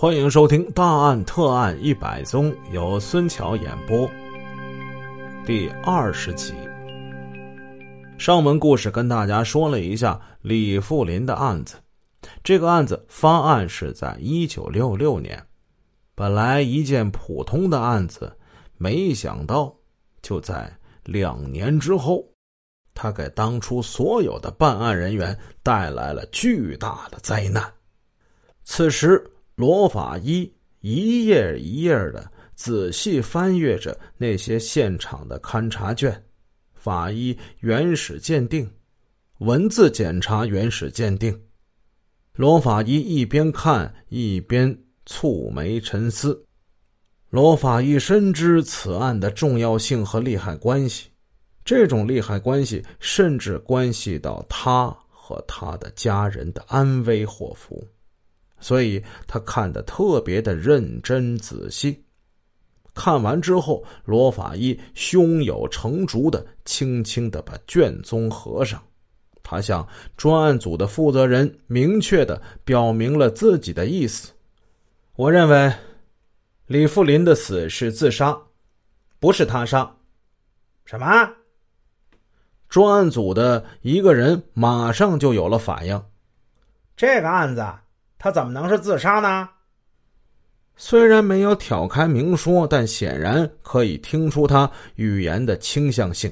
欢迎收听《大案特案一百宗》，由孙桥演播。第二十集，上文故事跟大家说了一下李富林的案子。这个案子发案是在一九六六年，本来一件普通的案子，没想到就在两年之后，他给当初所有的办案人员带来了巨大的灾难。此时。罗法医一页一页的仔细翻阅着那些现场的勘查卷、法医原始鉴定、文字检查原始鉴定。罗法医一边看一边蹙眉沉思。罗法医深知此案的重要性和利害关系，这种利害关系甚至关系到他和他的家人的安危祸福。所以他看得特别的认真仔细。看完之后，罗法医胸有成竹的轻轻的把卷宗合上。他向专案组的负责人明确的表明了自己的意思：我认为李富林的死是自杀，不是他杀。什么？专案组的一个人马上就有了反应。这个案子。他怎么能是自杀呢？虽然没有挑开明说，但显然可以听出他语言的倾向性，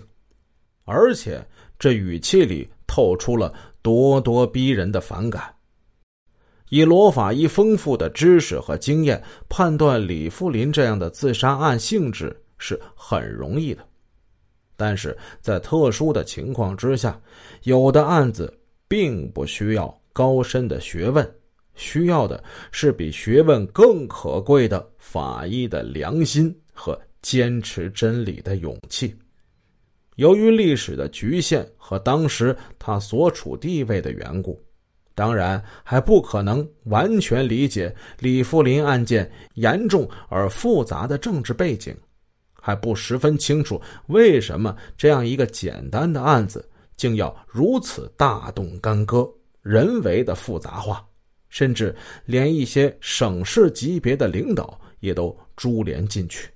而且这语气里透出了咄咄逼人的反感。以罗法医丰富的知识和经验，判断李富林这样的自杀案性质是很容易的，但是在特殊的情况之下，有的案子并不需要高深的学问。需要的是比学问更可贵的法医的良心和坚持真理的勇气。由于历史的局限和当时他所处地位的缘故，当然还不可能完全理解李富林案件严重而复杂的政治背景，还不十分清楚为什么这样一个简单的案子竟要如此大动干戈、人为的复杂化。甚至连一些省市级别的领导也都株连进去。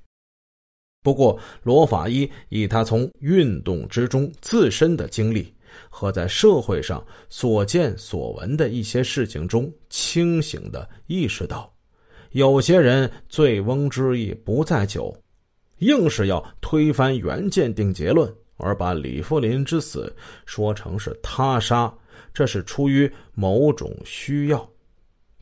不过，罗法医以他从运动之中自身的经历和在社会上所见所闻的一些事情中，清醒的意识到，有些人醉翁之意不在酒，硬是要推翻原鉴定结论，而把李富林之死说成是他杀，这是出于某种需要。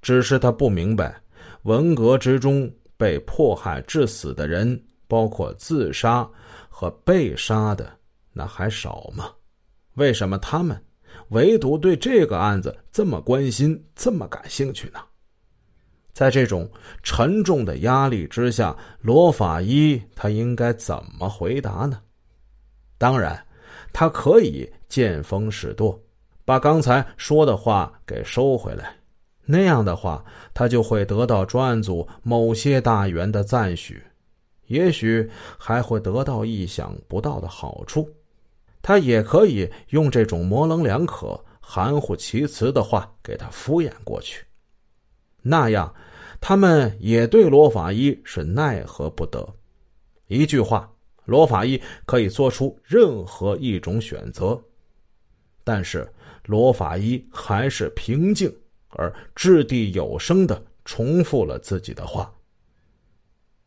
只是他不明白，文革之中被迫害致死的人，包括自杀和被杀的，那还少吗？为什么他们唯独对这个案子这么关心、这么感兴趣呢？在这种沉重的压力之下，罗法医他应该怎么回答呢？当然，他可以见风使舵，把刚才说的话给收回来。那样的话，他就会得到专案组某些大员的赞许，也许还会得到意想不到的好处。他也可以用这种模棱两可、含糊其辞的话给他敷衍过去，那样他们也对罗法医是奈何不得。一句话，罗法医可以做出任何一种选择，但是罗法医还是平静。而掷地有声的重复了自己的话。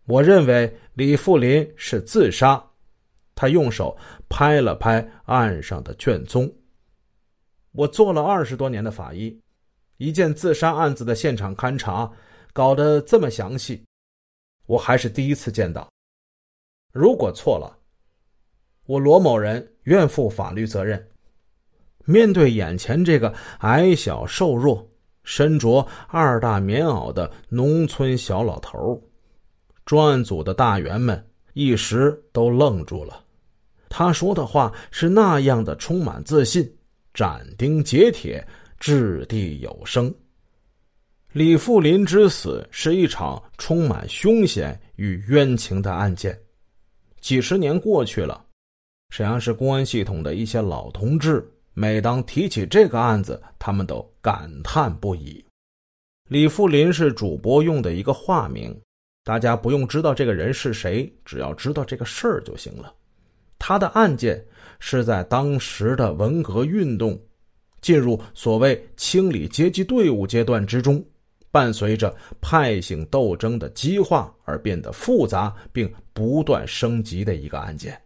我认为李富林是自杀。他用手拍了拍案上的卷宗。我做了二十多年的法医，一件自杀案子的现场勘查搞得这么详细，我还是第一次见到。如果错了，我罗某人愿负法律责任。面对眼前这个矮小瘦弱。身着二大棉袄的农村小老头专案组的大员们一时都愣住了。他说的话是那样的充满自信，斩钉截铁，掷地有声。李富林之死是一场充满凶险与冤情的案件。几十年过去了，沈阳市公安系统的一些老同志。每当提起这个案子，他们都感叹不已。李富林是主播用的一个化名，大家不用知道这个人是谁，只要知道这个事儿就行了。他的案件是在当时的文革运动进入所谓清理阶级队伍阶段之中，伴随着派性斗争的激化而变得复杂并不断升级的一个案件。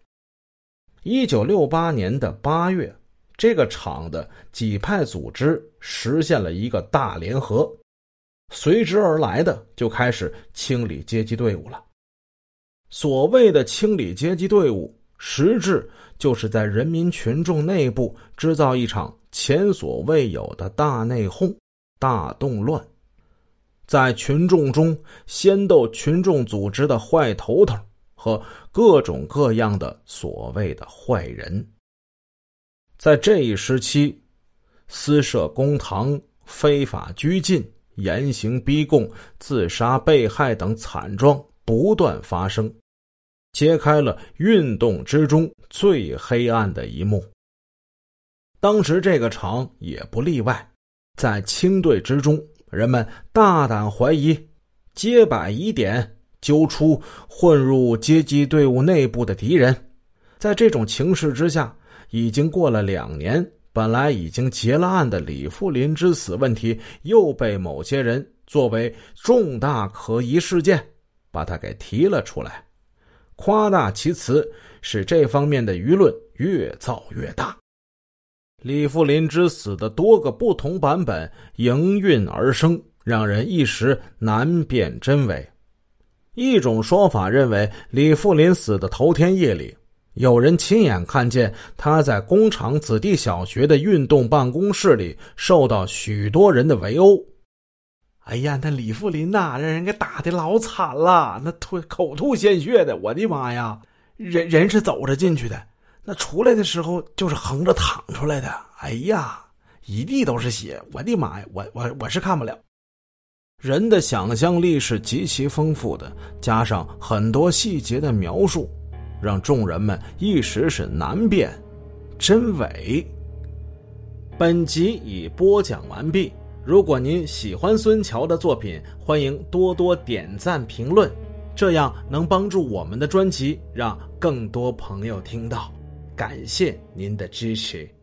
一九六八年的八月，这个厂的几派组织实现了一个大联合。随之而来的就开始清理阶级队伍了。所谓的清理阶级队伍，实质就是在人民群众内部制造一场前所未有的大内讧、大动乱，在群众中掀斗群众组织的坏头头和各种各样的所谓的坏人。在这一时期，私设公堂、非法拘禁。严刑逼供、自杀被害等惨状不断发生，揭开了运动之中最黑暗的一幕。当时这个厂也不例外，在清队之中，人们大胆怀疑，揭摆疑点，揪出混入阶级队伍内部的敌人。在这种情势之下，已经过了两年。本来已经结了案的李富林之死问题，又被某些人作为重大可疑事件，把他给提了出来，夸大其词，使这方面的舆论越造越大。李富林之死的多个不同版本应运而生，让人一时难辨真伪。一种说法认为，李富林死的头天夜里。有人亲眼看见他在工厂子弟小学的运动办公室里受到许多人的围殴。哎呀，那李富林呐，让人给打的老惨了，那吐口吐鲜血的，我的妈呀！人人是走着进去的，那出来的时候就是横着躺出来的。哎呀，一地都是血，我的妈呀！我我我是看不了。人的想象力是极其丰富的，加上很多细节的描述。让众人们一时是难辨真伪。本集已播讲完毕。如果您喜欢孙桥的作品，欢迎多多点赞评论，这样能帮助我们的专辑让更多朋友听到。感谢您的支持。